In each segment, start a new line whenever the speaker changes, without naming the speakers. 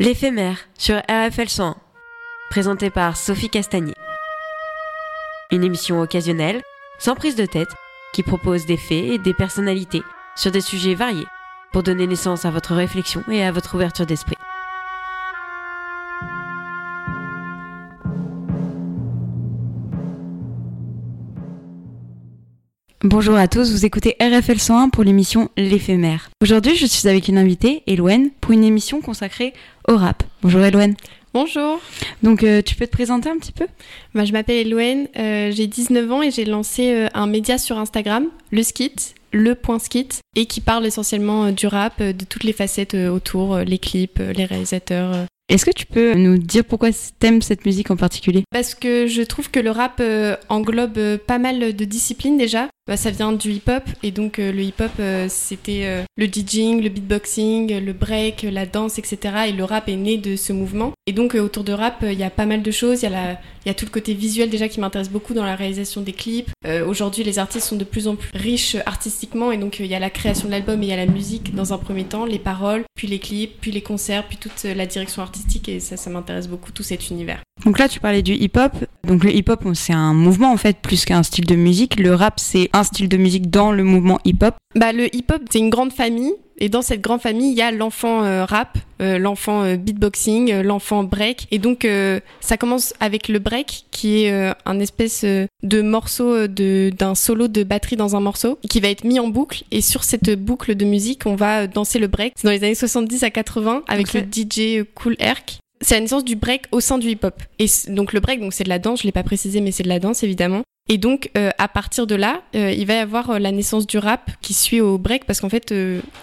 L'éphémère sur RFL 101, présenté par Sophie Castagnier. Une émission occasionnelle, sans prise de tête, qui propose des faits et des personnalités sur des sujets variés pour donner naissance à votre réflexion et à votre ouverture d'esprit.
Bonjour à tous, vous écoutez RFL 101 pour l'émission L'éphémère. Aujourd'hui, je suis avec une invitée, Elouen, pour une émission consacrée au rap. Bonjour Elouen.
Bonjour.
Donc, euh, tu peux te présenter un petit peu?
Bah, je m'appelle Elouen, euh, j'ai 19 ans et j'ai lancé euh, un média sur Instagram, le skit, le.skit, et qui parle essentiellement du rap, de toutes les facettes autour, les clips, les réalisateurs.
Est-ce que tu peux nous dire pourquoi t'aimes cette musique en particulier?
Parce que je trouve que le rap englobe pas mal de disciplines déjà. Bah, ça vient du hip-hop, et donc euh, le hip-hop, euh, c'était euh, le DJing, le beatboxing, le break, la danse, etc. Et le rap est né de ce mouvement. Et donc autour de rap, il y a pas mal de choses. Il y, y a tout le côté visuel déjà qui m'intéresse beaucoup dans la réalisation des clips. Aujourd'hui, les artistes sont de plus en plus riches artistiquement, et donc il y a la création de l'album et il y a la musique dans un premier temps, les paroles, puis les clips, puis les concerts, puis toute la direction artistique, et ça, ça m'intéresse beaucoup tout cet univers.
Donc là, tu parlais du hip-hop. Donc le hip-hop, c'est un mouvement en fait, plus qu'un style de musique. Le rap, c'est un style de musique dans le mouvement hip-hop.
Bah, le hip-hop, c'est une grande famille. Et dans cette grande famille, il y a l'enfant euh, rap, euh, l'enfant euh, beatboxing, l'enfant break. Et donc, ça commence avec le break, qui est un espèce de morceau de d'un solo de batterie dans un morceau, qui va être mis en boucle. Et sur cette boucle de musique, on va danser le break. C'est dans les années 70 à 80 avec le DJ Cool Herc. C'est la naissance du break au sein du hip-hop. Et donc le break, donc c'est de la danse. Je l'ai pas précisé, mais c'est de la danse évidemment. Et donc, euh, à partir de là, euh, il va y avoir euh, la naissance du rap qui suit au break parce qu'en fait,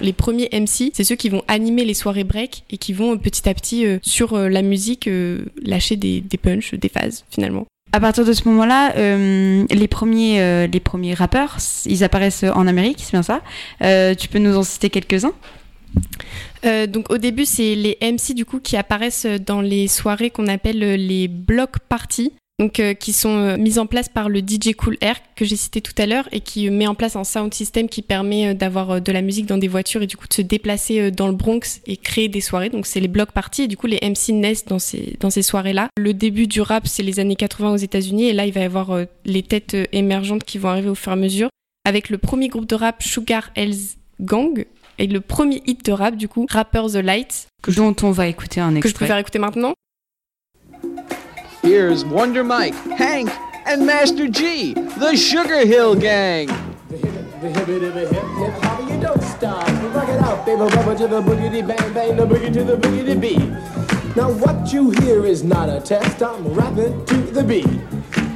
les premiers MC, c'est ceux qui vont animer les soirées break et qui vont petit à petit sur la musique lâcher des, des punchs, des phases finalement.
À partir de ce moment-là, les premiers, les premiers rappeurs, ils apparaissent en Amérique, c'est bien ça. Tu peux nous en citer quelques-uns?
Euh, donc au début, c'est les MC du coup qui apparaissent dans les soirées qu'on appelle euh, les block parties. Donc, euh, qui sont euh, mises en place par le DJ Cool Air que j'ai cité tout à l'heure et qui euh, met en place un sound system qui permet euh, d'avoir euh, de la musique dans des voitures et du coup de se déplacer euh, dans le Bronx et créer des soirées. Donc c'est les block parties et du coup les MC naissent dans ces, dans ces soirées-là. Le début du rap c'est les années 80 aux États-Unis et là il va y avoir euh, les têtes euh, émergentes qui vont arriver au fur et à mesure avec le premier groupe de rap Sugar Hills Gang et le premier hit de rap du coup Rapper The Light
dont on va écouter un
que je
extrait.
préfère écouter maintenant.
Here's Wonder Mike, Hank, and Master G, the Sugar Hill Gang.
The the hip hip hopper, you don't stop. Rock it out, baby, rubber to the boogity bang bang, the boogie to the boogity beat. Now what you hear is not a test. I'm rapping to the beat,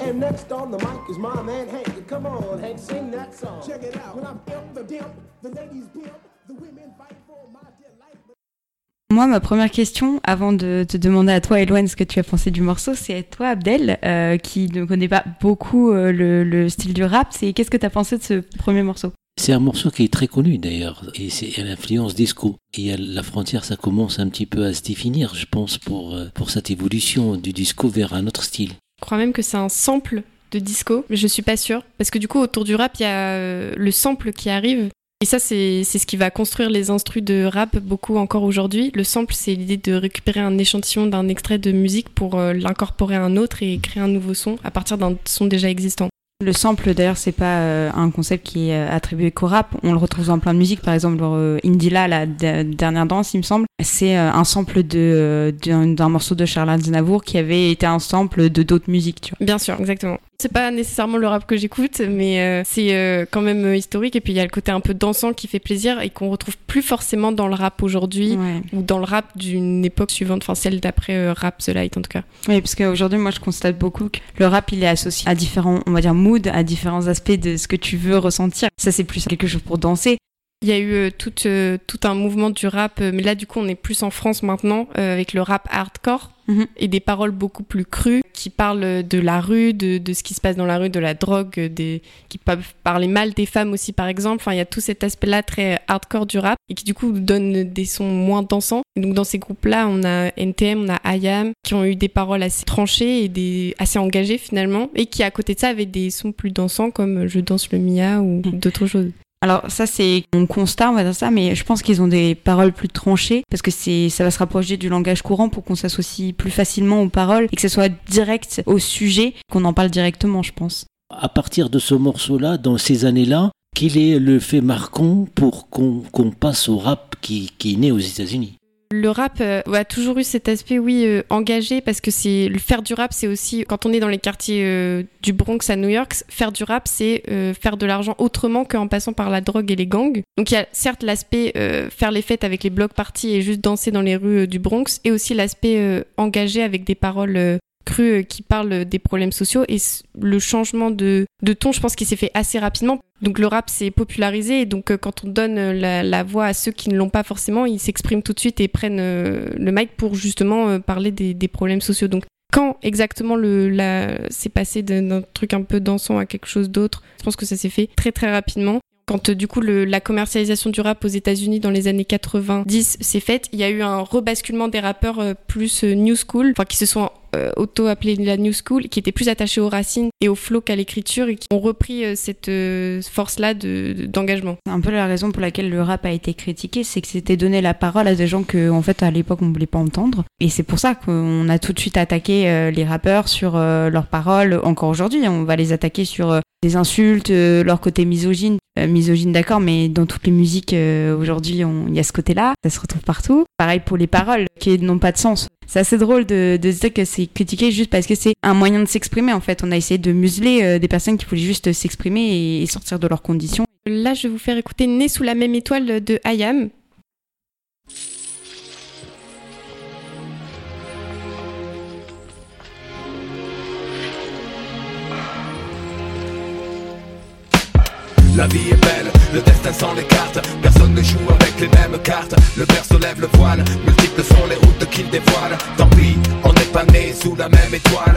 And next on the mic is my man Hank. Come on, Hank, sing that song. Check it out. When I'm imp the dimp, the ladies pimp, the women fight for my delight.
Moi, ma première question, avant de te demander à toi, Eloane, ce que tu as pensé du morceau, c'est à toi, Abdel, euh, qui ne connaît pas beaucoup euh, le, le style du rap. C'est qu'est-ce que tu as pensé de ce premier morceau?
C'est un morceau qui est très connu d'ailleurs, et c'est à l'influence disco. Et à la frontière, ça commence un petit peu à se définir, je pense, pour, euh, pour cette évolution du disco vers un autre style.
Je crois même que c'est un sample de disco, mais je suis pas sûre. Parce que du coup, autour du rap, il y a euh, le sample qui arrive. Et ça, c'est ce qui va construire les instrus de rap beaucoup encore aujourd'hui. Le sample, c'est l'idée de récupérer un échantillon d'un extrait de musique pour euh, l'incorporer à un autre et créer un nouveau son à partir d'un son déjà existant.
Le sample, d'ailleurs, c'est pas euh, un concept qui est euh, attribué qu'au rap. On le retrouve dans plein de musiques. Par exemple, euh, Indila, la de- dernière danse, il me semble, c'est euh, un sample d'un morceau de Charles Aznavour qui avait été un sample de d'autres musiques. Tu vois.
Bien sûr, exactement. C'est pas nécessairement le rap que j'écoute, mais euh, c'est euh, quand même euh, historique. Et puis il y a le côté un peu dansant qui fait plaisir et qu'on retrouve plus forcément dans le rap aujourd'hui
Ouais.
ou dans le rap d'une époque suivante, enfin celle d'après Rap The Light en tout cas.
Oui, parce qu'aujourd'hui, moi, je constate beaucoup que le rap, il est associé à différents, on va dire, moods, à différents aspects de ce que tu veux ressentir. Ça, c'est plus quelque chose pour danser.
Il y a eu euh, tout, euh, tout un mouvement du rap, euh, mais là du coup on est plus en France maintenant avec le rap hardcore
Mhm.
et des paroles beaucoup plus crues qui parlent de la rue, de, de ce qui se passe dans la rue, de la drogue, des, qui peuvent parler mal des femmes aussi par exemple. Enfin il y a tout cet aspect-là très hardcore du rap et qui du coup donne des sons moins dansants. Et donc dans ces groupes-là on a NTM, on a IAM qui ont eu des paroles assez tranchées et des assez engagées finalement et qui à côté de ça avaient des sons plus dansants comme Je danse le Mia ou
Mhm.
d'autres choses.
Alors ça c'est mon constat, on va dire ça, mais je pense qu'ils ont des paroles plus tranchées parce que ça va se rapprocher du langage courant pour qu'on s'associe plus facilement aux paroles et que ce soit direct au sujet, qu'on en parle directement, je pense.
À partir de ce morceau-là, dans ces années-là, quel est le fait marquant pour qu'on qu'on passe au rap qui, qui est né aux États-Unis?
Le rap euh, a toujours eu cet aspect, oui, euh, engagé, parce que c'est le faire du rap, c'est aussi quand on est dans les quartiers euh, du Bronx à New York, faire du rap, c'est euh, faire de l'argent autrement qu'en passant par la drogue et les gangs. Donc il y a certes l'aspect faire les fêtes avec les blocs parties et juste danser dans les rues du Bronx, et aussi l'aspect engagé avec des paroles crues euh, qui parlent des problèmes sociaux et le changement de, de ton, je pense qu'il s'est fait assez rapidement. Donc le rap s'est popularisé et donc euh, quand on donne euh, la, voix à ceux qui ne l'ont pas forcément, ils s'expriment tout de suite et prennent le mic pour justement parler des, problèmes sociaux. Donc quand exactement le c'est passé d'un truc un peu dansant à quelque chose d'autre, je pense que ça s'est fait très très rapidement. Quand euh, du coup la commercialisation du rap aux États-Unis dans les années 90 s'est faite, il y a eu un rebasculement des rappeurs euh, plus euh, new school, enfin qui se sont auto-appelés la new school, qui étaient plus attachés aux racines et au flow qu'à l'écriture et qui ont repris cette force-là de- de- d'engagement.
C'est un peu la raison pour laquelle le rap a été critiqué, c'est que c'était donner la parole à des gens que, en fait, à l'époque, on voulait pas entendre. Et c'est pour ça qu'on a tout de suite attaqué les rappeurs sur leurs paroles. Encore aujourd'hui, on va les attaquer sur des insultes, euh, leur côté misogyne. Euh, misogyne, d'accord, mais dans toutes les musiques euh, aujourd'hui, il y a ce côté-là. Ça se retrouve partout. Pareil pour les paroles, qui n'ont pas de sens. C'est assez drôle de, dire que c'est critiqué juste parce que c'est un moyen de s'exprimer, en fait. On a essayé de museler des personnes qui voulaient juste s'exprimer et- sortir de leurs conditions.
Là, je vais vous faire écouter Né sous la même étoile de IAM.
La vie est belle, le destin sans les cartes. Personne ne joue avec les mêmes cartes. Le berceau lève le voile, multiples sont les routes qu'il dévoile Tant pis, on n'est pas né sous la même étoile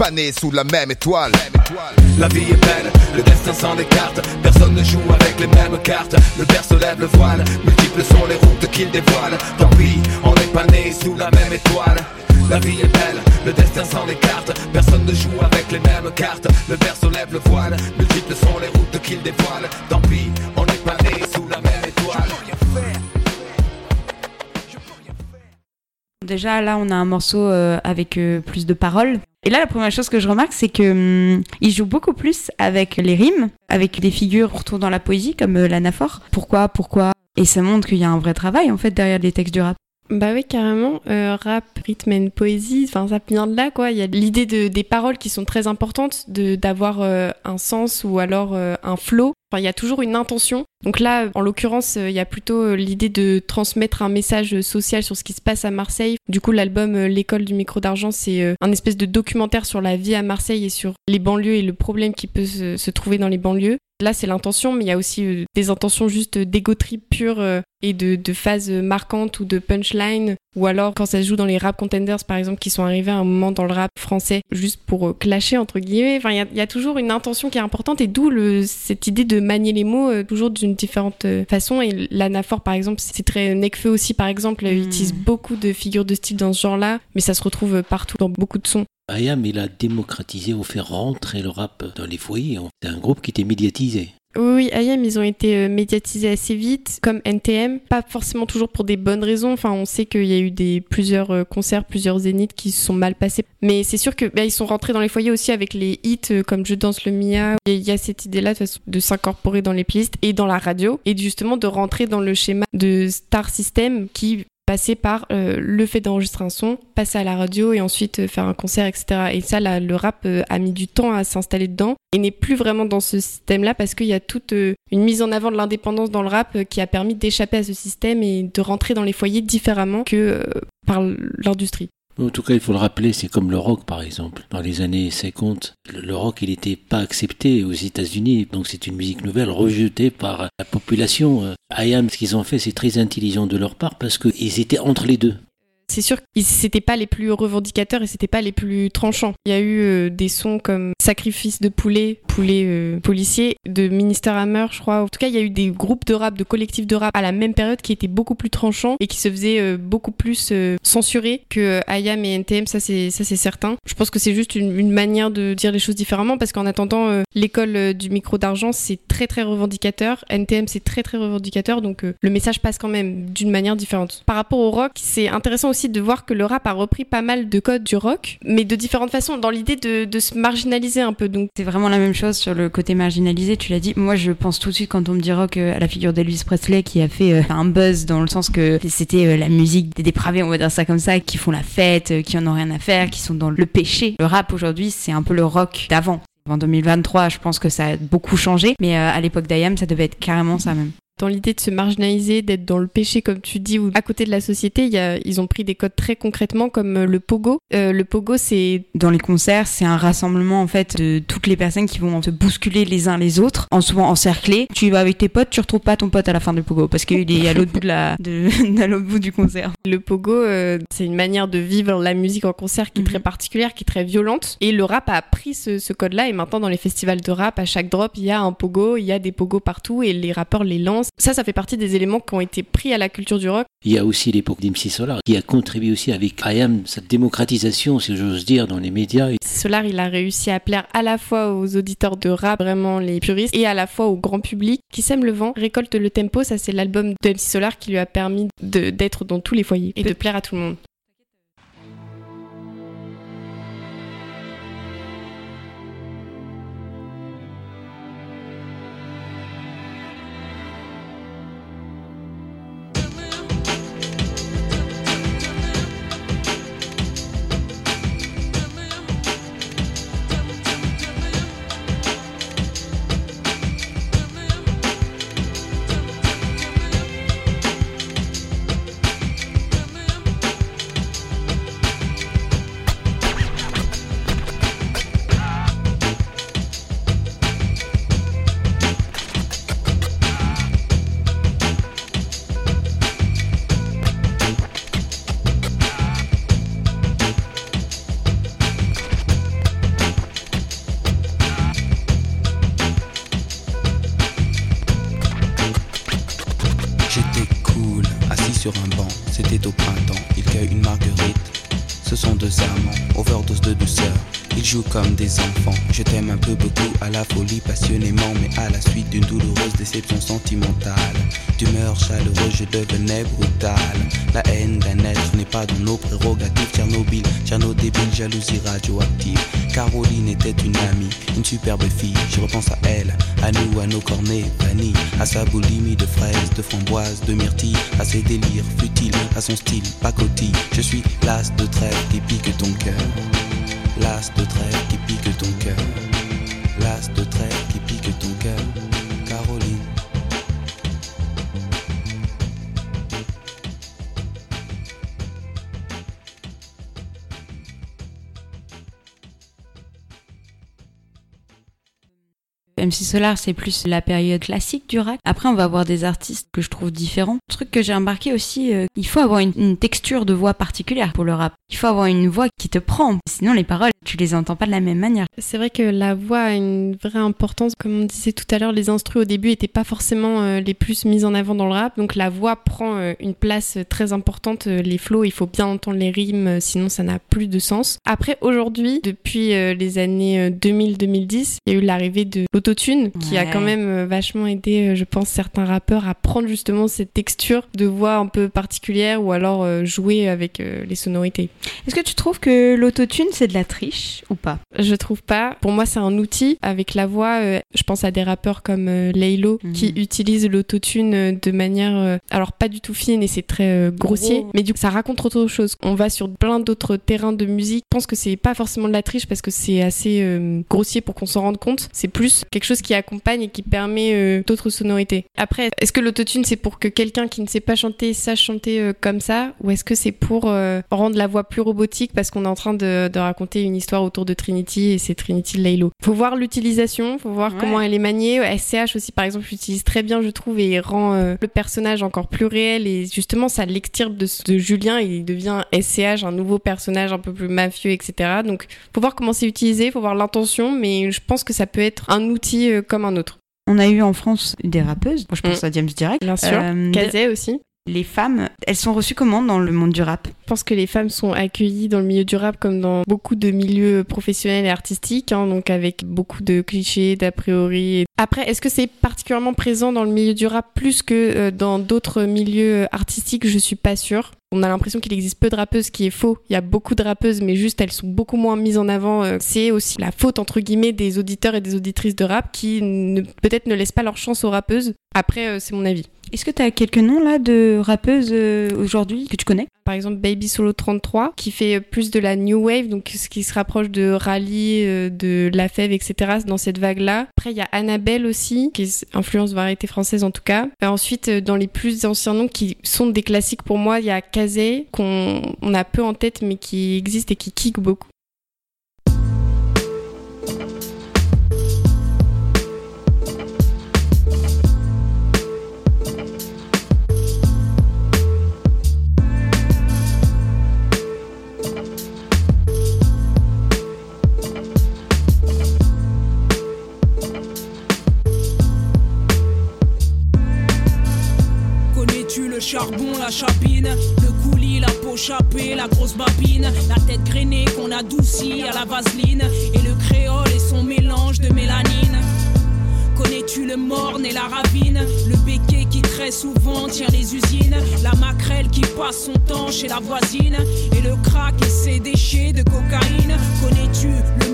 sous la même étoile.
La vie est belle, le destin sans les cartes Personne ne joue avec les mêmes cartes. Le berceau lève le voile, multiples sont les routes qu'il dévoile. Tant pis, on n'est pas né sous la même étoile. La vie est belle, le destin sans les cartes Personne ne joue avec les mêmes cartes. Le berceau lève le voile, multiples sont les routes qu'il dévoile. Tant pis, on n'est pas né sous la même étoile.
Déjà, là, on a un morceau euh, avec euh, plus de paroles. Et là, la première chose que je remarque, c'est que hum, il joue beaucoup plus avec les rimes, avec des figures retour dans la poésie, comme euh, l'anaphore. Pourquoi Pourquoi? Et ça montre qu'il y a un vrai travail, en fait, derrière les textes du rap.
Bah oui, carrément. Euh, rap, rythme et poésie, enfin ça vient de là, quoi. Il y a l'idée de, des paroles qui sont très importantes, de d'avoir euh, un sens ou alors euh, un flow. Il y a toujours une intention. Donc là, en l'occurrence, euh, il y a plutôt euh, l'idée de transmettre un message social sur ce qui se passe à Marseille. Du coup, l'album euh, L'école du micro d'argent, c'est un espèce de documentaire sur la vie à Marseille et sur les banlieues et le problème qui peut se trouver dans les banlieues. Là, c'est l'intention, mais il y a aussi euh, des intentions juste d'ego trip pure euh, et de, de phases marquantes ou de punchline. Ou alors quand ça se joue dans les rap contenders, par exemple, qui sont arrivés à un moment dans le rap français, juste pour euh, clasher, entre guillemets. Enfin, il y a, il y a toujours une intention qui est importante et d'où cette idée de manier les mots euh, toujours d'une différente façon. Et l'anaphore, par exemple, c'est très Necfeu aussi, par exemple,
Mm.
utilise beaucoup de figures de style dans ce genre-là, mais ça se retrouve partout dans beaucoup de sons.
Ayam, il a démocratisé ou fait rentrer le rap dans les foyers. C'est un groupe qui était médiatisé.
Oui, oui, IAM, ils ont été euh, médiatisés assez vite, comme NTM, pas forcément toujours pour des bonnes raisons. Enfin, on sait qu'il y a eu des plusieurs euh, concerts, plusieurs zéniths qui se sont mal passés. Mais c'est sûr que bah, ils sont rentrés dans les foyers aussi avec les hits euh, comme Je danse le Mia. Il y a cette idée-là de s'incorporer dans les playlists et dans la radio et justement de rentrer dans le schéma de Star System qui passait par euh, le fait d'enregistrer un son, passer à la radio et ensuite euh, faire un concert, etc. Et ça, le rap euh, a mis du temps à s'installer dedans et n'est plus vraiment dans ce système-là parce qu'il y a toute une mise en avant de l'indépendance dans le rap qui a permis d'échapper à ce système et de rentrer dans les foyers différemment que par l'industrie.
En tout cas, il faut le rappeler, c'est comme le rock, par exemple. Dans les années 50, le, rock, il n'était pas accepté aux États-Unis. Donc, c'est une musique nouvelle rejetée par la population. Euh, IAM, ce qu'ils ont fait, c'est très intelligent de leur part parce qu'ils étaient entre les deux.
C'est sûr que c'était pas les plus revendicateurs et c'était pas les plus tranchants. Il y a eu euh, des sons comme Sacrifice de poulet, poulet euh, de Minister Hammer, je crois. En tout cas, il y a eu des groupes de rap, de collectifs de rap à la même période qui étaient beaucoup plus tranchants et qui se faisaient euh, beaucoup plus euh, censurer que euh, IAM et NTM, ça c'est ça c'est certain. Je pense que c'est juste une, manière de dire les choses différemment parce qu'en attendant, euh, l'école du micro d'argent c'est très très revendicateur, NTM c'est très très revendicateur, donc le message passe quand même d'une manière différente. Par rapport au rock, c'est intéressant aussi de voir que le rap a repris pas mal de codes du rock, mais de différentes façons, dans l'idée de se marginaliser un peu. Donc
C'est vraiment la même chose sur le côté marginalisé, tu l'as dit. Moi, je pense tout de suite quand on me dit rock euh, à la figure d'Elvis Presley qui a fait euh, un buzz dans le sens que c'était euh, la musique des dépravés, on va dire ça comme ça, qui font la fête, qui en ont rien à faire, qui sont dans le péché. Le rap aujourd'hui, c'est un peu le rock d'avant. En 2023, je pense que ça a beaucoup changé, mais à l'époque d'Ayam, ça devait être carrément ça même.
Dans l'idée de se marginaliser, d'être dans le péché comme tu dis, ou à côté de la société, il y a, ils ont pris des codes très concrètement comme euh, le pogo. Euh, le pogo, c'est
Dans les concerts, c'est un rassemblement en fait de toutes les personnes qui vont se bousculer les uns les autres, en souvent encerclés. Tu vas avec tes potes, tu retrouves pas ton pote à la fin du pogo parce qu'il est à l'autre bout de la, de, à l'autre bout du concert.
le pogo, euh, c'est une manière de vivre la musique en concert qui est
Mhm.
très particulière, qui est très violente. Et le rap a pris ce, ce code-là et maintenant dans les festivals de rap, à chaque drop, il y a un pogo, il y a des pogos partout et les rappeurs les lancent. Ça, ça fait partie des éléments qui ont été pris à la culture du rock.
Il y a aussi l'époque d'MC Solar qui a contribué aussi avec IAM, sa démocratisation, si j'ose dire, dans les médias.
Solar, il a réussi à plaire à la fois aux auditeurs de rap, vraiment les puristes, et à la fois au grand public qui sème le vent, récolte le tempo. Ça, c'est l'album MC Solar qui lui a permis d'être dans tous les foyers et de plaire à tout le monde.
Sur un banc, c'était au printemps, il cueille une marguerite. Ce sont deux amants, overdose de douceur, ils jouent comme des enfants. Je t'aime un peu beaucoup, à la folie passionnément, mais à la suite d'une douloureuse déception sentimentale. D'humeur chaleureuse, je devenais brutal. La haine d'un être n'est pas dans nos prérogatives. Tchernobyl, Tcherno débile, jalousie radioactive. Caroline était une amie, une superbe fille. Je repense à elle, à nous, à nos cornets vanille, à sa boulimie de fraises, de framboises, de myrtilles, à ses délires futiles, à son style pacotille. Je suis l'as de trêve qui pique ton cœur. L'as de trêve qui pique ton cœur. L'as de trêve qui pique ton cœur.
MC Solar, c'est plus la période classique du rap. Après, on va avoir des artistes que je trouve différents. Truc que j'ai remarqué aussi, euh, il faut avoir une, texture de voix particulière pour le rap. Il faut avoir une voix qui te prend. Sinon, les paroles, tu les entends pas de la même manière.
C'est vrai que la voix a une vraie importance. Comme on disait tout à l'heure, les instrus au début étaient pas forcément euh, les plus mis en avant dans le rap. Donc la voix prend euh, une place très importante. Les flows, il faut bien entendre les rimes, sinon ça n'a plus de sens. Après, aujourd'hui, depuis les années euh, 2000-2010, il y a eu l'arrivée de l'autotune qui a quand même euh, vachement aidé, euh, je pense, certains rappeurs à prendre justement cette texture de voix un peu particulière ou alors euh, jouer avec les sonorités.
Est-ce que tu trouves que l'autotune, c'est de la triche ou pas?
Je trouve pas. Pour moi, c'est un outil avec la voix. je pense à des rappeurs comme Laylo
Mhm.
qui utilisent l'autotune de manière, alors pas du tout fine et c'est très grossier,
Gros.
mais du coup, ça raconte autre chose. On va sur plein d'autres terrains de musique. Je pense que c'est pas forcément de la triche parce que c'est assez grossier pour qu'on s'en rende compte. C'est plus quelque chose qui accompagne et qui permet euh, d'autres sonorités. Après, est-ce que l'autotune c'est pour que quelqu'un qui ne sait pas chanter sache chanter euh, comme ça? Ou est-ce que c'est pour euh, rendre la voix plus robotique parce qu'on est en train de, de raconter une histoire autour de Trinity et c'est Trinity Laylo? Faut voir l'utilisation, faut voir
Ouais.
comment elle est maniée. SCH aussi par exemple l'utilise très bien je trouve et rend le personnage encore plus réel et justement ça l'extirpe de, de Julien et il devient SCH un nouveau personnage un peu plus mafieux etc. Donc faut voir comment c'est utilisé, faut voir l'intention mais je pense que ça peut être un outil euh, comme un autre.
On a eu en France des rappeuses. Je pense
Mm.
à James Direct.
Bien sûr.
Euh,
Kazé aussi.
Les femmes, elles sont reçues comment dans le monde du rap?
Je pense que les femmes sont accueillies dans le milieu du rap comme dans beaucoup de milieux professionnels et artistiques, hein, donc avec beaucoup de clichés, d'a priori. Après, est-ce que c'est particulièrement présent dans le milieu du rap plus que euh, dans d'autres milieux artistiques? Je suis pas sûre. On a l'impression qu'il existe peu de rappeuses, ce qui est faux. Il y a beaucoup de rappeuses, mais juste elles sont beaucoup moins mises en avant. Euh, C'est aussi la faute entre guillemets des auditeurs et des auditrices de rap qui peut-être ne laissent pas leur chance aux rappeuses. Après, euh, c'est mon avis.
Est-ce que tu as quelques noms là de rappeuses euh, aujourd'hui que tu connais?
Par exemple, Baby Solo 33, qui fait plus de la new wave, donc ce qui se rapproche de Rally, euh, de La Fève, etc. dans cette vague-là. Après, il y a Annabelle aussi, qui influence variété française en tout cas. Et ensuite, euh, dans les plus anciens noms qui sont des classiques pour moi, il y a Kazé, qu'on on a peu en tête, mais qui existe et qui kick beaucoup.
Charbon, la chapine, le coulis, la peau chapée, la grosse babine, la tête grainée qu'on adoucit à la vaseline, et le créole et son mélange de mélanine. Connais-tu le morne et la ravine? Le béquet qui très souvent tient les usines. La maquerelle qui passe son temps chez la voisine. Et le crack et ses déchets de cocaïne. Connais-tu le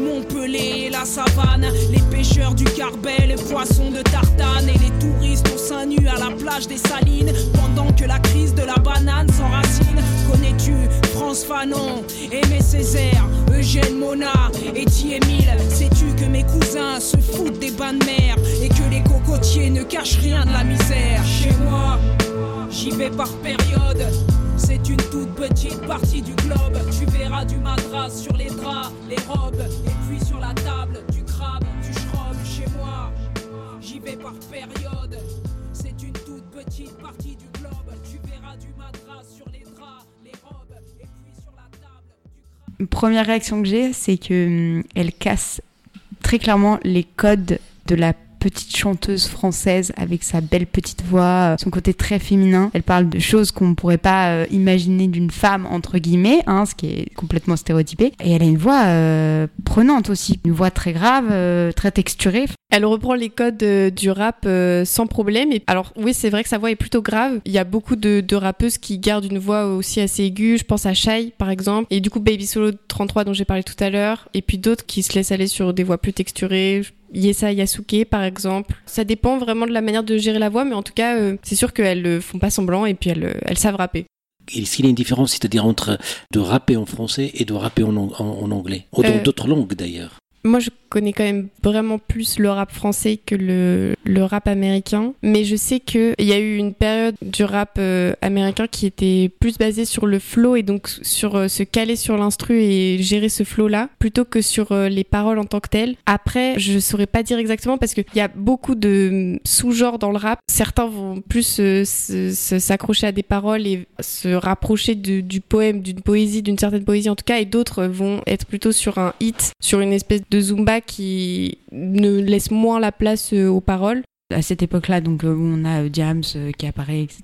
La savane. Les pêcheurs du Carbet, les poissons de Tartane Et les touristes au sein nu à la plage des Salines. Pendant que la crise de la banane s'enracine Connais-tu France Fanon, Aimé Césaire, Eugène Mona et Émile Sais-tu que mes cousins se foutent des bains de mer Et que les cocotiers ne cachent rien de la misère? Chez moi, j'y vais par période c'est une toute petite partie du globe. Tu verras du madras sur les draps, les robes, et puis sur la table, du crabe, du schrob chez moi. J'y vais par période. C'est une toute petite partie du globe. Tu verras du madras sur les draps, les robes, et puis sur la table, du crabe.
Première réaction que j'ai, c'est que hum, elle casse très clairement les codes de la petite chanteuse française avec sa belle petite voix, euh, son côté très féminin. Elle parle de choses qu'on ne pourrait pas euh, imaginer d'une femme, entre guillemets, hein, ce qui est complètement stéréotypé. Et elle a une voix euh, prenante aussi, une voix très grave, très texturée.
Elle reprend les codes du rap sans problème. Et alors oui, c'est vrai que sa voix est plutôt grave. Il y a beaucoup de, de rappeuses qui gardent une voix aussi assez aiguë. Je pense à Shai par exemple. Et du coup Baby Solo 33 dont j'ai parlé tout à l'heure. Et puis d'autres qui se laissent aller sur des voix plus texturées. Yesa Yasuke par exemple. Ça dépend vraiment de la manière de gérer la voix, mais en tout cas, euh, c'est sûr qu'elles euh, font pas semblant et puis elles, euh, elles savent rapper.
Est-ce qu'il y a une différence, c'est-à-dire entre de rapper en français et de rapper en, ang- en- en anglais Ou dans
Euh,
d'autres langues d'ailleurs
Moi, je connais quand même vraiment plus le rap français que le, le rap américain. Mais je sais qu'il y a eu une période du rap euh, américain qui était plus basée sur le flow et donc sur euh, se caler sur l'instru et gérer ce flow-là plutôt que sur euh, les paroles en tant que telles. Après, je saurais pas dire exactement parce qu'il y a beaucoup de mm, sous-genres dans le rap. Certains vont plus s'accrocher à des paroles et se rapprocher du poème, d'une poésie, d'une certaine poésie en tout cas, et d'autres vont être plutôt sur un hit, sur une espèce de zumba qui ne laisse moins la place euh, aux paroles.
À cette époque-là, donc euh, on a euh, Diams qui apparaît, etc.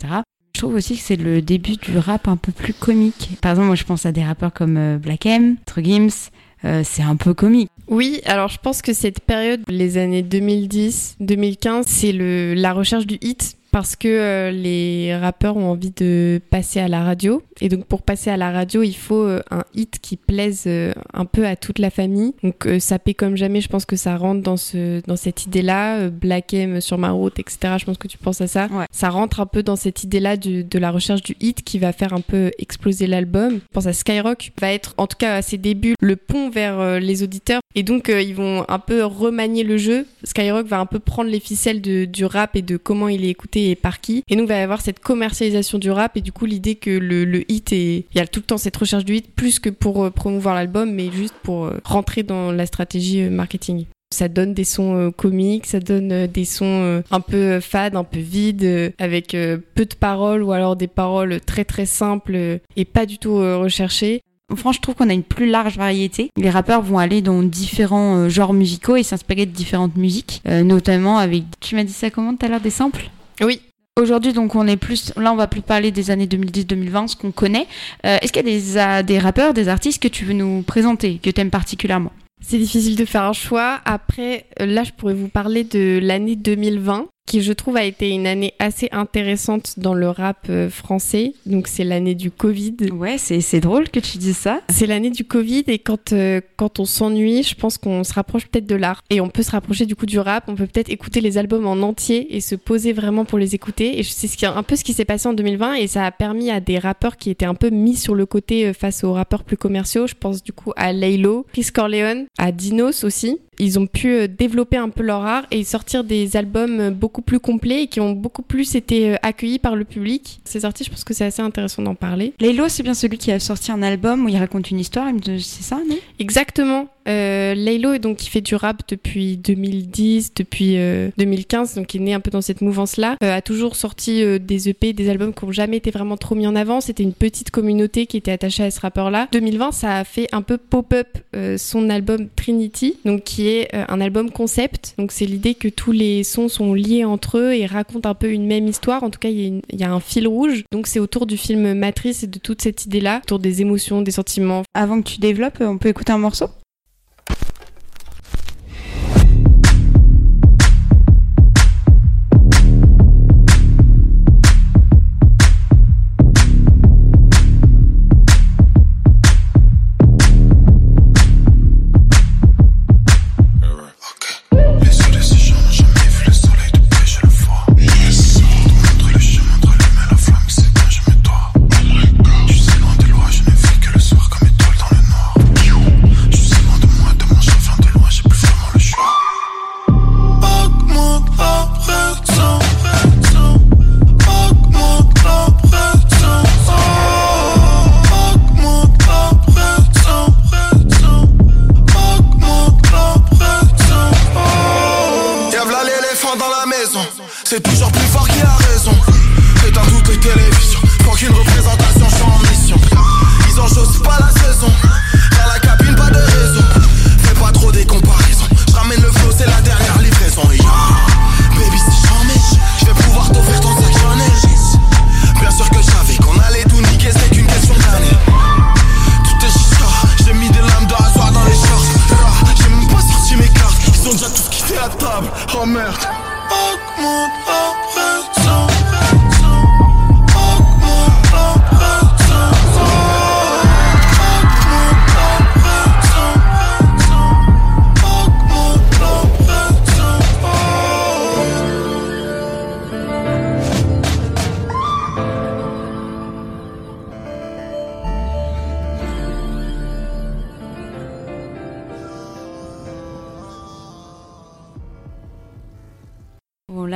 Je trouve aussi que c'est le début du rap un peu plus comique. Par exemple, moi je pense à des rappeurs comme Black M, Gims. euh, c'est un peu comique.
Oui, alors je pense que cette période, les années 2010-2015, c'est le la recherche du hit parce que euh, les rappeurs ont envie de passer à la radio et donc pour passer à la radio, il faut euh, un hit qui plaise euh, un peu à toute la famille. Donc ça paie comme jamais, je pense que ça rentre dans ce dans cette idée-là, Black M sur ma route, etc. Je pense que tu penses à ça.
Ouais.
Ça rentre un peu dans cette idée-là de la recherche du hit qui va faire un peu exploser l'album. Je pense à Skyrock, va être en tout cas à ses débuts le pont vers les auditeurs et donc ils vont un peu remanier le jeu. Skyrock va un peu prendre les ficelles de- du rap et de comment il est écouté et par qui. Et donc il va y avoir cette commercialisation du rap et du coup l'idée que le, hit est... Il y a tout le temps cette recherche du hit plus que pour euh, promouvoir l'album mais juste pour euh, rentrer dans la stratégie euh, marketing. Ça donne des sons comiques, ça donne des sons un peu fades, un peu vides, avec peu de paroles ou alors des paroles très très simples et pas du tout recherchées.
Franchement, je trouve qu'on a une plus large variété. Les rappeurs vont aller dans différents genres musicaux et s'inspirer de différentes musiques, notamment avec. Tu m'as dit ça comment tout à l'heure des samples?
Oui.
Aujourd'hui, donc, on est plus. Là, on va plus parler des années 2010-2020, ce qu'on connaît. Euh, Est-ce qu'il y a des, des rappeurs, des artistes que tu veux nous présenter, que tu aimes particulièrement?
C'est difficile de faire un choix. Après, euh, là, je pourrais vous parler de l'année 2020, qui je trouve a été une année assez intéressante dans le rap euh, français. Donc c'est l'année du Covid.
Ouais, c'est c'est drôle que tu dises ça.
C'est l'année du Covid et quand, euh, quand on s'ennuie, je pense qu'on se rapproche peut-être de l'art. Et on peut se rapprocher du coup du rap, on peut peut-être écouter les albums en entier et se poser vraiment pour les écouter. Et c'est ce qui, un peu ce qui s'est passé en 2020 et ça a permis à des rappeurs qui étaient un peu mis sur le côté euh, face aux rappeurs plus commerciaux. Je pense du coup à Laylo, Chris Corleone, à Dinos aussi. Ils ont pu euh, développer un peu leur art et sortir des albums euh, beaucoup plus complets et qui ont beaucoup plus été euh, accueillis par le public. Ces artistes, je pense que c'est assez intéressant d'en parler.
Laylo, c'est bien celui qui a sorti un album où il raconte une histoire, il me- c'est ça, non?
Exactement. Euh, Laylo, donc, qui fait du rap depuis 2010, depuis euh, 2015, donc il est né un peu dans cette mouvance-là, euh, a toujours sorti euh, des EP, des albums qui n'ont jamais été vraiment trop mis en avant. C'était une petite communauté qui était attachée à ce rappeur-là. 2020, ça a fait un peu pop-up euh, son album Trinity, donc qui est euh, un album concept. Donc c'est l'idée que tous les sons sont liés entre eux et racontent un peu une même histoire. En tout cas, il y, y a un fil rouge. Donc c'est autour du film Matrice et de toute cette idée-là, autour des émotions, des sentiments.
Avant que tu développes, on peut écouter un morceau?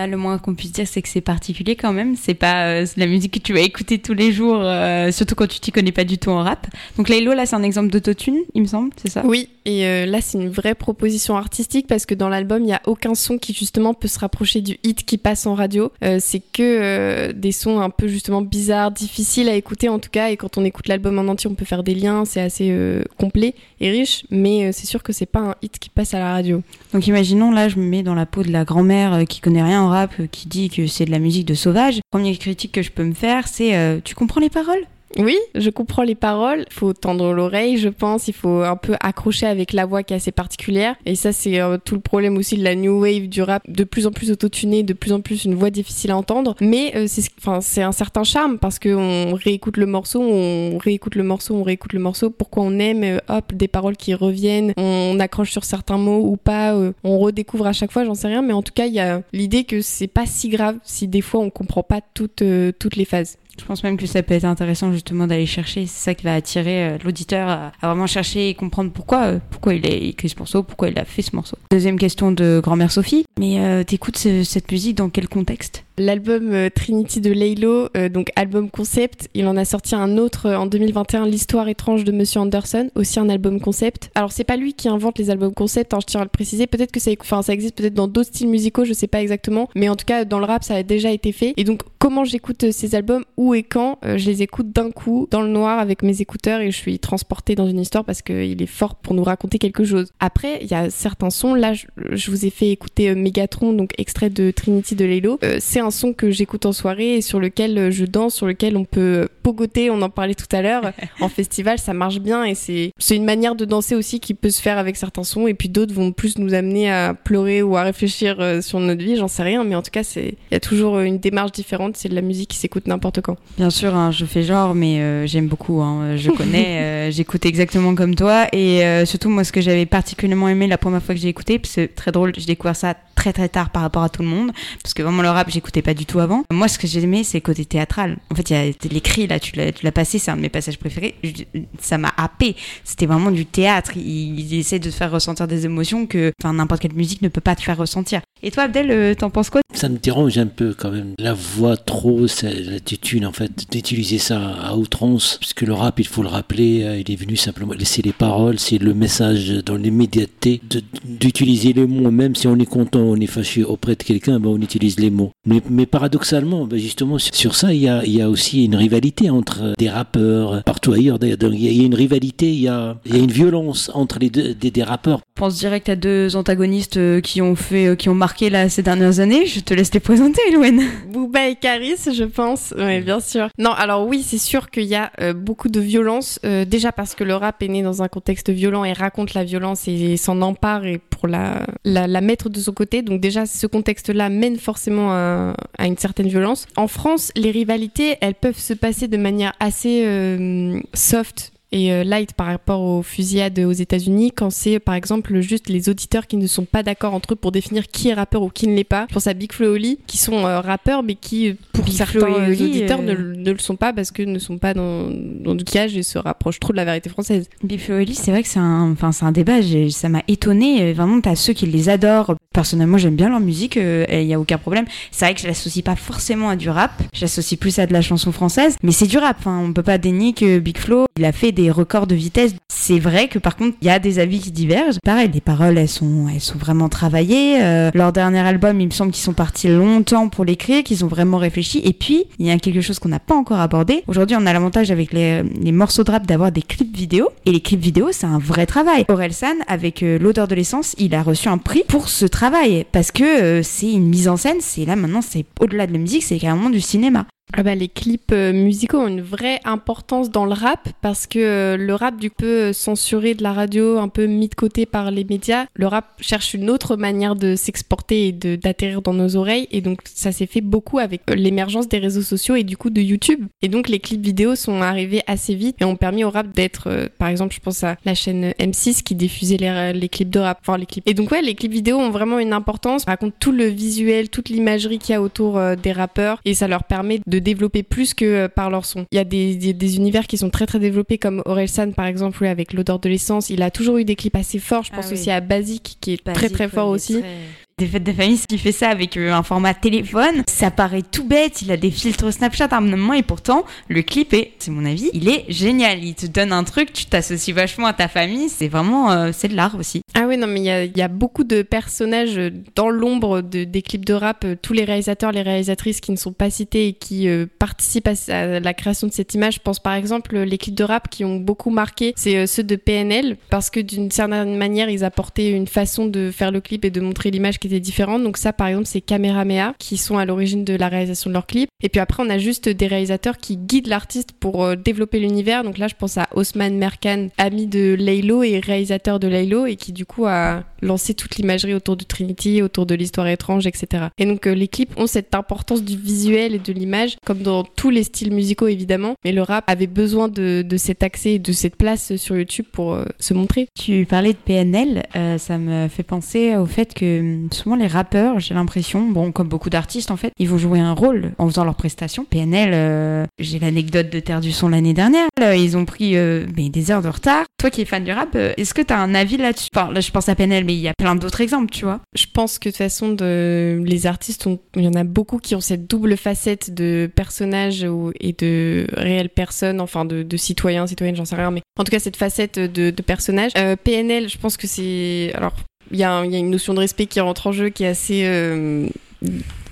Le
moins qu'on puisse dire, c'est que c'est particulier quand même. C'est pas euh, la musique que tu vas écouter tous les jours, euh, surtout quand tu t'y connais pas du tout en rap. Donc Laylo, là, c'est un exemple d'autotune, il me semble, c'est ça?
Oui, et euh, là, c'est une vraie proposition artistique parce que dans l'album, il n'y a aucun son qui justement peut se rapprocher du hit qui passe en radio. C'est que des sons un peu justement bizarres, difficiles à écouter en tout cas. Et quand on écoute l'album en entier, on peut faire des liens. C'est assez complet et riche, mais c'est sûr que c'est pas un hit qui passe à la radio.
Donc imaginons, là, je me mets dans la peau de la grand-mère qui connaît rien en rap, qui dit que c'est de la musique de sauvage. Première critique que je peux me faire, c'est euh, tu comprends les paroles?
Oui, je comprends les paroles. Il faut tendre l'oreille, je pense. Il faut un peu accrocher avec la voix qui est assez particulière. Et ça, c'est euh, tout le problème aussi de la new wave du rap. De plus en plus autotuné, de plus en plus une voix difficile à entendre. Mais euh, c'est, un certain charme parce que on réécoute le morceau, on réécoute le morceau, on réécoute le morceau. Pourquoi on aime, euh, hop, des paroles qui reviennent? On accroche sur certains mots ou pas. on redécouvre à chaque fois, j'en sais rien. Mais en tout cas, il y a l'idée que c'est pas si grave si des fois on comprend pas toutes, toutes les phases.
Je pense même que ça peut être intéressant justement d'aller chercher. C'est ça qui va attirer euh, l'auditeur à, vraiment chercher et comprendre pourquoi, euh, pourquoi il a écrit ce morceau, pourquoi il a fait ce morceau. Deuxième question de grand-mère Sophie. Mais euh, t'écoutes ce- cette musique dans quel contexte?
L'album euh, Trinity de Laylo, euh, donc album concept, il en a sorti un autre euh, en 2021, L'histoire étrange de Monsieur Anderson, aussi un album concept. Alors c'est pas lui qui invente les albums concept, hein, je tiens à le préciser. Peut-être que ça, enfin, ça existe peut-être dans d'autres styles musicaux, je sais pas exactement, mais en tout cas dans le rap ça a déjà été fait. Et donc comment j'écoute euh, ces albums, où et quand Euh, Je les écoute d'un coup, dans le noir, avec mes écouteurs, et je suis transportée dans une histoire parce qu'il est fort pour nous raconter quelque chose. Après, il y a certains sons. Là, je, je vous ai fait écouter Megatron, donc extrait de Trinity de Laylo. C'est son que j'écoute en soirée et sur lequel euh, je danse, sur lequel on peut euh, pogoter. On en parlait tout à l'heure. en festival, ça marche bien et c'est c'est une manière de danser aussi qui peut se faire avec certains sons. Et puis d'autres vont plus nous amener à pleurer ou à réfléchir euh, sur notre vie. J'en sais rien, mais en tout cas, il y a toujours une démarche différente. C'est de la musique qui s'écoute n'importe quand.
Bien sûr, hein, je fais genre, mais euh, j'aime beaucoup. hein, je connais, euh, j'écoute exactement comme toi. Et euh, surtout, moi, ce que j'avais particulièrement aimé la première fois que j'ai écouté, c'est très drôle, j'ai découvert ça très très tard par rapport à tout le monde, parce que vraiment le rap, j'écoutais pas du tout avant. Moi, ce que j'ai aimé, c'est le côté théâtral. En fait, il y a l'écrit, là, tu l'as passé, c'est un de mes passages préférés. Ça m'a happé. C'était vraiment du théâtre. Il, il essaie de te faire ressentir des émotions que n'importe quelle musique ne peut pas te faire ressentir. Et toi, Abdel, euh, t'en penses quoi
Ça me dérange un peu quand même. La voix trop, l'attitude en fait, d'utiliser ça à outrance. Parce que le rap, il faut le rappeler, euh, il est venu simplement laisser les paroles, c'est le message dans l'immédiateté, d'utiliser les mots. Même si on est content, on est fâché auprès de quelqu'un, ben on utilise les mots. Mais, mais paradoxalement, ben justement, sur- ça, il y a, il y a aussi une rivalité entre des rappeurs, partout ailleurs d'ailleurs. Il y a- il y a une rivalité, il y a, il y a une violence entre les deux, des, des rappeurs.
Je pense direct à deux antagonistes euh, qui ont fait, euh, qui ont marqué là ces dernières années. Je te laisse les présenter, Elouen.
Booba et Caris, je pense. Oui, bien sûr. Non, alors oui, c'est sûr qu'il y a euh, beaucoup de violence. euh, déjà parce que le rap est né dans un contexte violent et raconte la violence et, s'en empare et pour la, la, la mettre de son côté. Donc déjà, ce contexte-là mène forcément à, à une certaine violence. En France, les rivalités, elles peuvent se passer de manière assez euh, soft et euh, light par rapport aux fusillades aux États-Unis quand c'est par exemple juste les auditeurs qui ne sont pas d'accord entre eux pour définir qui est rappeur ou qui ne l'est pas. Je pense à Big Flo Oli qui sont euh, rappeurs mais qui euh, pour
Big
certains
Oli,
auditeurs
euh,
ne, ne le sont pas parce que ne sont pas dans, dans du cage et se rapprochent trop de la vérité française.
Big Flo Oli, c'est vrai que c'est un, enfin, c'est un débat. Ça m'a étonné. Euh, Vraiment, t'as ceux qui les adorent. Personnellement, j'aime bien leur musique. Il y a aucun problème. C'est vrai que je l'associe pas forcément à du rap. J'associe plus à de la chanson française. Mais c'est du rap. Enfin, on peut pas dénier que Big Flo, il a fait records de vitesse. C'est vrai que par contre, il y a des avis qui divergent. Pareil, les paroles, elles sont, elles sont vraiment travaillées. Leur dernier album, il me semble qu'ils sont partis longtemps pour l'écrire, qu'ils ont vraiment réfléchi. Et puis, il y a quelque chose qu'on n'a pas encore abordé. Aujourd'hui, on a l'avantage avec les, les morceaux de rap d'avoir des clips vidéo. Et les clips vidéo, c'est un vrai travail. Aurel San, avec euh, l'odeur de l'essence, il a reçu un prix pour ce travail. Parce que euh, c'est une mise en scène. C'est là maintenant, c'est au-delà de la musique, c'est carrément du cinéma.
Ah bah, les clips euh, musicaux ont une vraie importance dans le rap parce que euh, le rap du coup euh, censuré de la radio, un peu mis de côté par les médias, le rap cherche une autre manière de s'exporter et d'atterrir dans nos oreilles et donc ça s'est fait beaucoup avec l'émergence des réseaux sociaux et du coup de YouTube. Et donc les clips vidéo sont arrivés assez vite et ont permis au rap d'être par exemple je pense à la chaîne M6 qui diffusait les, clips de rap, enfin les clips. Et donc ouais les clips vidéo ont vraiment une importance, racontent tout le visuel, toute l'imagerie qu'il y a autour des rappeurs et ça leur permet de développer plus que euh, par leur son. Il y a des, des, des univers qui sont très très développés comme Orelsan par exemple avec l'odeur de l'essence. Il a toujours eu des clips assez forts. Je pense
Ah oui.
aussi à Basic qui est très
Basique,
très fort aussi.
très- des fêtes de famille qui fait ça avec euh, un format téléphone. Ça paraît tout bête, il a des filtres Snapchat à un moment et pourtant le clip est, c'est mon avis, il est génial. Il te donne un truc, tu t'associes vachement à ta famille, c'est vraiment, euh, c'est de l'art aussi.
Ah oui, non, mais il y a, beaucoup de personnages dans l'ombre de- des clips de rap. euh, Tous les réalisateurs, les réalisatrices qui ne sont pas cités et qui participent à, la création de cette image. Je pense par exemple les clips de rap qui ont beaucoup marqué, c'est ceux de PNL parce que d'une certaine manière, ils apportaient une façon de faire le clip et de montrer l'image qui était différente. Donc ça, par exemple, c'est Kamehameha qui sont à l'origine de la réalisation de leurs clips. Et puis après, on a juste des réalisateurs qui guident l'artiste pour euh, développer l'univers. Donc là, je pense à Osman Merkan, ami de Laylo et réalisateur de Laylo, et qui du coup a lancé toute l'imagerie autour de Trinity, autour de l'histoire étrange, etc. Et donc euh, les clips ont cette importance du visuel et de l'image, comme dans tous les styles musicaux évidemment. Mais le rap avait besoin de, cet accès et de cette place sur YouTube pour euh, se montrer.
Tu parlais de PNL, ça me fait penser au fait que hum, souvent les rappeurs, j'ai l'impression, bon, comme beaucoup d'artistes en fait, ils vont jouer un rôle en faisant leurs prestations. PNL, euh, j'ai l'anecdote de Terre du Son l'année dernière, là, ils ont pris euh, des heures de retard. Toi qui es fan du rap, euh, est-ce que tu as un avis là-dessus? Enfin, là je pense à PNL, mais il y a plein d'autres exemples, tu vois.
Je pense que de toute façon, les artistes, il y en a beaucoup qui ont cette double facette de personnages ou- et de réelles personnes, enfin de, de citoyens, citoyennes, j'en sais rien, mais en tout cas cette facette de. Euh, PNL, je pense que c'est... Alors, il y, y a une notion de respect qui rentre en jeu qui est assez... euh,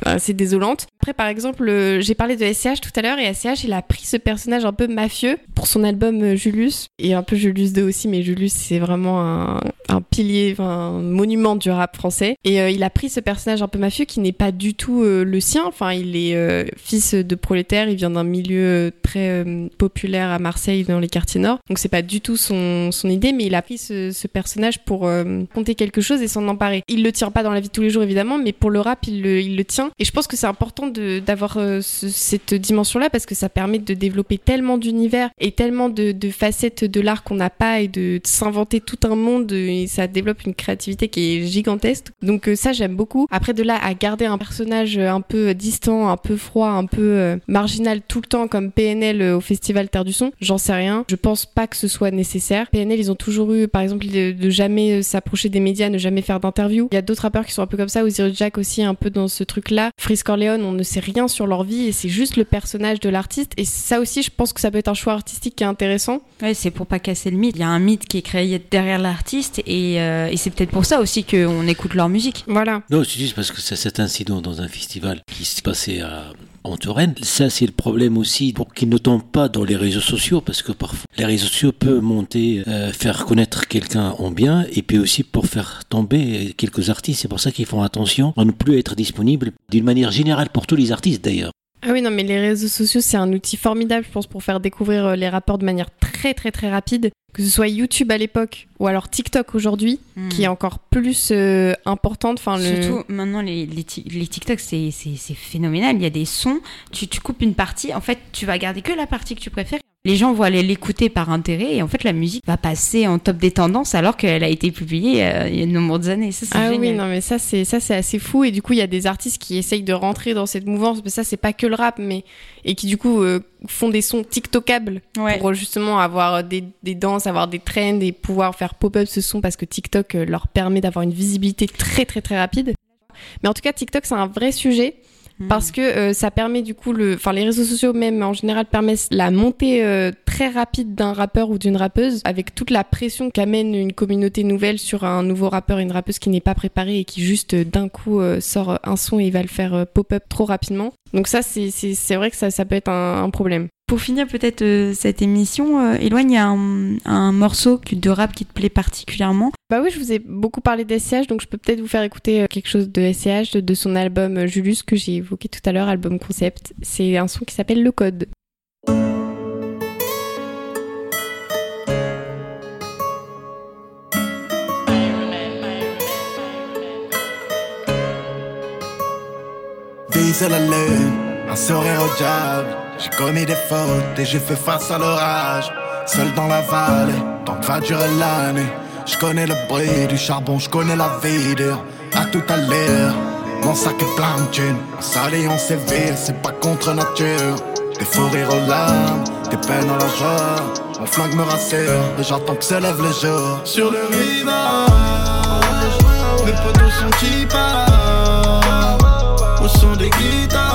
assez désolante. Après, par exemple, euh, j'ai parlé de SCH tout à l'heure et SCH, il a pris ce personnage un peu mafieux pour son album euh, Julius et un peu Julius 2 aussi, mais Julius, c'est vraiment un, pilier, un monument du rap français. Et euh, il a pris ce personnage un peu mafieux qui n'est pas du tout le sien. Enfin, il est fils de prolétaire, il vient d'un milieu très populaire à Marseille, dans les quartiers nord. Donc, c'est pas du tout son, idée, mais il a pris ce, personnage pour compter quelque chose et s'en emparer. Il le tient pas dans la vie de tous les jours, évidemment, mais pour le rap, il le, il le tient. Et je pense que c'est important d'avoir euh, ce- cette dimension-là parce que ça permet de développer tellement d'univers et tellement de, facettes de l'art qu'on n'a pas et de, s'inventer tout un monde et ça développe une créativité qui est gigantesque. Donc euh, ça, j'aime beaucoup. Après, de là à garder un personnage un peu distant, un peu froid, un peu euh, marginal tout le temps comme PNL au Festival Terre du Son, j'en sais rien. Je pense pas que ce soit nécessaire. PNL, ils ont toujours eu, par exemple, de, jamais s'approcher des médias, ne jamais faire d'interviews. Il y a d'autres rappeurs qui sont un peu comme ça, Osiris Jack aussi un peu dans ce truc-là. Freeze Corleone, on ne sait rien sur leur vie et c'est juste le personnage de l'artiste. Et ça aussi, je pense que ça peut être un choix artistique qui est intéressant.
Ouais, c'est pour pas casser le mythe. Il y a un mythe qui est créé derrière l'artiste et, euh, et c'est peut-être pour ça aussi qu'on écoute leur musique.
Voilà.
Non, c'est juste parce que c'est cet incident dans un festival qui s'est passé à, en Touraine. Ça, c'est le problème aussi pour qu'ils ne tombent pas dans les réseaux sociaux parce que parfois les réseaux sociaux peuvent monter, euh, faire connaître quelqu'un en bien et puis aussi pour faire tomber quelques artistes. C'est pour ça qu'ils font attention à ne plus être disponibles d'une manière générale pour tous les artistes d'ailleurs.
Ah oui, non, mais les réseaux sociaux, c'est un outil formidable, je pense, pour faire découvrir euh, les rapports de manière très, très, très rapide. Que ce soit YouTube à l'époque ou alors TikTok aujourd'hui,
Hmm.
qui est encore plus euh, importante. Enfin, le...
Surtout maintenant, les, les, ti- les TikTok, c'est phénoménal. Il y a des sons, tu, tu coupes une partie, en fait, tu vas garder que la partie que tu préfères. Les gens vont aller l'écouter par intérêt et en fait, la musique va passer en top des tendances alors qu'elle a été publiée euh, il y a de nombreuses années. Ça,
Ah oui,
génial.
non, mais ça, c'est ça, c'est assez fou. Et du coup, il y a des artistes qui essayent de rentrer dans cette mouvance. Mais ça, c'est pas que le rap, mais et qui du coup euh, font des sons TikTokables
Ouais.
pour justement avoir des, des danses, avoir des trends et pouvoir faire pop-up ce son parce que TikTok euh, leur permet d'avoir une visibilité très, très, très rapide. Mais en tout cas, TikTok, c'est un vrai sujet.
Hmm.
Parce que euh, ça permet du coup le, enfin les réseaux sociaux même en général permettent la montée euh, très rapide d'un rappeur ou d'une rappeuse avec toute la pression qu'amène une communauté nouvelle sur un nouveau rappeur et une rappeuse qui n'est pas préparé et qui juste euh, d'un coup euh, sort un son et va le faire pop-up trop rapidement. Donc ça c'est vrai que ça ça peut être un problème.
Pour finir peut-être euh, cette émission, euh, Éloigne, il y a un, un morceau de rap qui te plaît particulièrement?
Bah oui, je vous ai beaucoup parlé d'SCH, donc je peux peut-être vous faire écouter euh, quelque chose de SCH, de, de son album euh, Julius que j'ai évoqué tout à l'heure, album concept. C'est un son qui s'appelle Le Code.
Viser la lune, un sourire au diable. J'ai commis des fautes et j'ai fait face à l'orage. Seul dans la vallée, tant que va durer l'année. Je connais le bruit du charbon, je connais la vie dure. À tout à l'heure, mon sac est plein de thunes. S'allie, on séville, c'est pas contre nature. Des fous rires aux larmes, des peines à la joie. Mon flingue me rassure, et j'attends que se lève le jour. Sur le rivage, mes potos sont qui partent? Au son des guitares,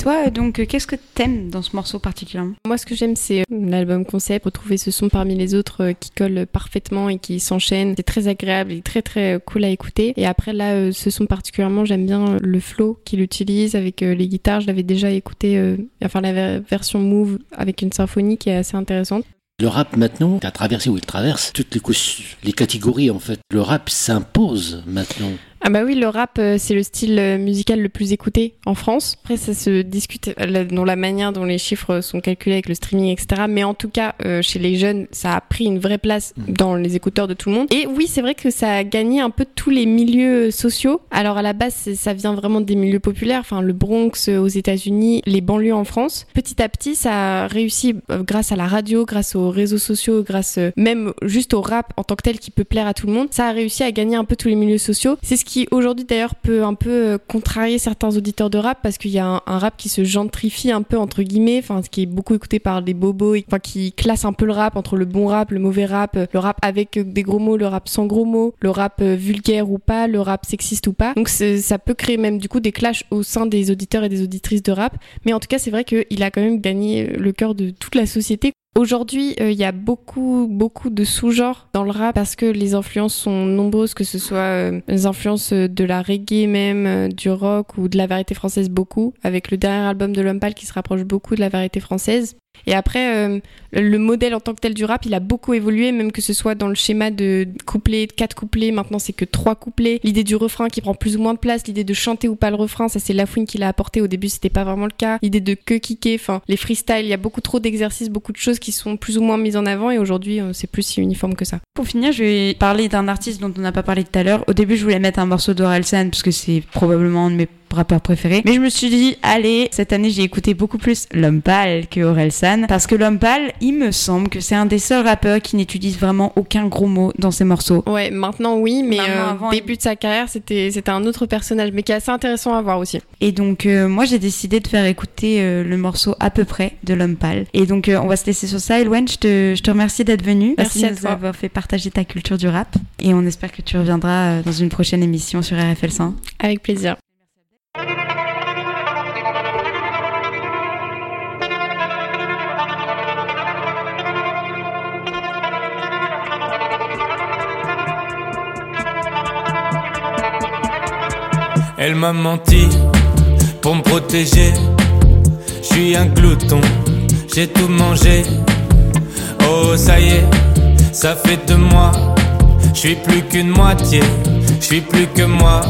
Toi, euh, donc, euh, qu'est-ce que t'aimes dans ce morceau particulièrement?
Moi, ce que j'aime, c'est euh, l'album concept, retrouver ce son parmi les autres euh, qui colle parfaitement et qui s'enchaîne. C'est très agréable et très très cool à écouter. Et après, là, euh, ce son particulièrement, j'aime bien le flow qu'il utilise avec euh, les guitares. Je l'avais déjà écouté, euh, enfin la ver- version Move avec une symphonie qui est assez intéressante.
Le rap maintenant, à traverser où il traverse, toutes les, couches- les catégories en fait. Le rap s'impose maintenant.
Ah bah oui, le rap, euh, c'est le style euh, musical le plus écouté en France. Après, ça se discute euh, la- dans la manière dont les chiffres sont calculés avec le streaming, etc. Mais en tout cas, euh, chez les jeunes, ça a pris une vraie place dans les écouteurs de tout le monde. Et oui, c'est vrai que ça a gagné un peu tous les milieux sociaux. Alors à la base, ça vient vraiment des milieux populaires, enfin le Bronx aux États-Unis, les banlieues en France. Petit à petit, ça a réussi grâce à la radio, grâce aux réseaux sociaux, grâce même juste au rap en tant que tel qui peut plaire à tout le monde. Ça a réussi à gagner un peu tous les milieux sociaux. C'est ce qui aujourd'hui d'ailleurs peut un peu euh, contrarier certains auditeurs de rap parce qu'il y a un, rap qui se gentrifie un peu entre guillemets, enfin ce qui est beaucoup écouté par des bobos, enfin qui classe un peu le rap entre le bon rap, le mauvais rap, euh, le rap avec euh, des gros mots, le rap sans gros mots, le rap vulgaire ou pas, le rap sexiste ou pas. Donc ça peut créer même du coup des clashs au sein des auditeurs et des auditrices de rap. Mais en tout cas, c'est vrai qu'il a quand même gagné le cœur de toute la société. Aujourd'hui, euh, il y a beaucoup, beaucoup de sous-genres dans le rap parce que les influences sont nombreuses, que ce soit euh, les influences de la reggae même, euh, du rock ou de la variété française beaucoup, avec le dernier album de L'Homme qui se rapproche beaucoup de la variété française. Et après, euh, le le modèle en tant que tel du rap, il a beaucoup évolué, même que ce soit dans le schéma de couplets, de quatre couplets, maintenant c'est que trois couplets. L'idée du refrain qui prend plus ou moins de place, l'idée de chanter ou pas le refrain, ça c'est Lafouine qui l'a apporté. Au début, c'était pas vraiment le cas. L'idée de que kicker, enfin les freestyles, il y a beaucoup trop d'exercices, beaucoup de choses qui sont plus ou moins mises en avant, et aujourd'hui, euh, c'est plus si uniforme que ça.
Pour finir, je vais parler d'un artiste dont on n'a pas parlé tout à l'heure. Au début, je voulais mettre un morceau d'Orelsan parce que c'est probablement un de mes rappeurs préférés. Mais je me suis dit, allez, cette année, j'ai écouté beaucoup plus L'Homme Pâle que Orelsan. Parce que L'Homme Pâle, il me semble que c'est un des seuls rappeurs qui n'utilise vraiment aucun gros mot dans ses morceaux.
Ouais, maintenant oui, mais
Maintenant,
euh, début de sa carrière, c'était un autre personnage, mais qui est assez intéressant à voir aussi.
Et donc, euh, moi, j'ai décidé de faire écouter euh, le morceau à peu près de L'Homme Pâle. Et donc, on va se laisser sur ça. Elwen, je te, je te remercie d'être venu.
Merci à
de nous
toi.
avoir fait partager ta culture du rap. Et on espère que tu reviendras dans une prochaine émission sur RFL 100.
Avec plaisir.
Elle m'a menti pour me protéger. Je suis un glouton, j'ai tout mangé. Oh, ça y est, ça fait de moi. Je suis plus qu'une moitié, je suis plus que moi.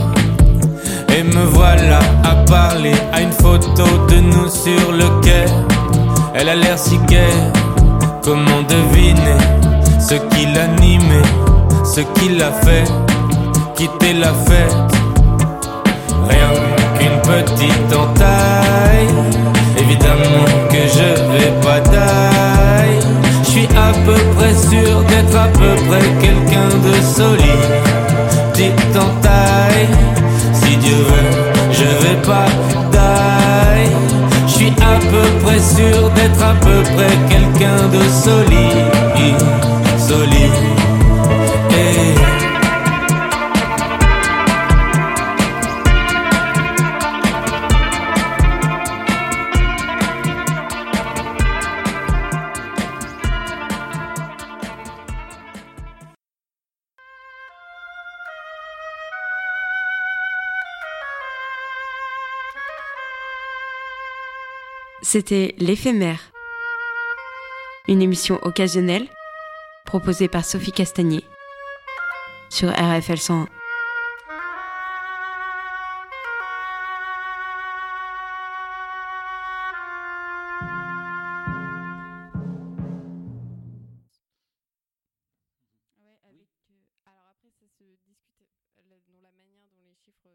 Et me voilà à parler à une photo de nous sur le quai. Elle a l'air si gaie, comment deviner ce qui l'animait, ce qui l'a fait? Quitter la fête. De solide. Petite entaille. Si Dieu veut, je vais pas taille. Je suis à peu près sûr d'être à peu près quelqu'un de solide. Solide.
C'était L'éphémère, une émission occasionnelle proposée par Sophie Castagnier sur RFL 101.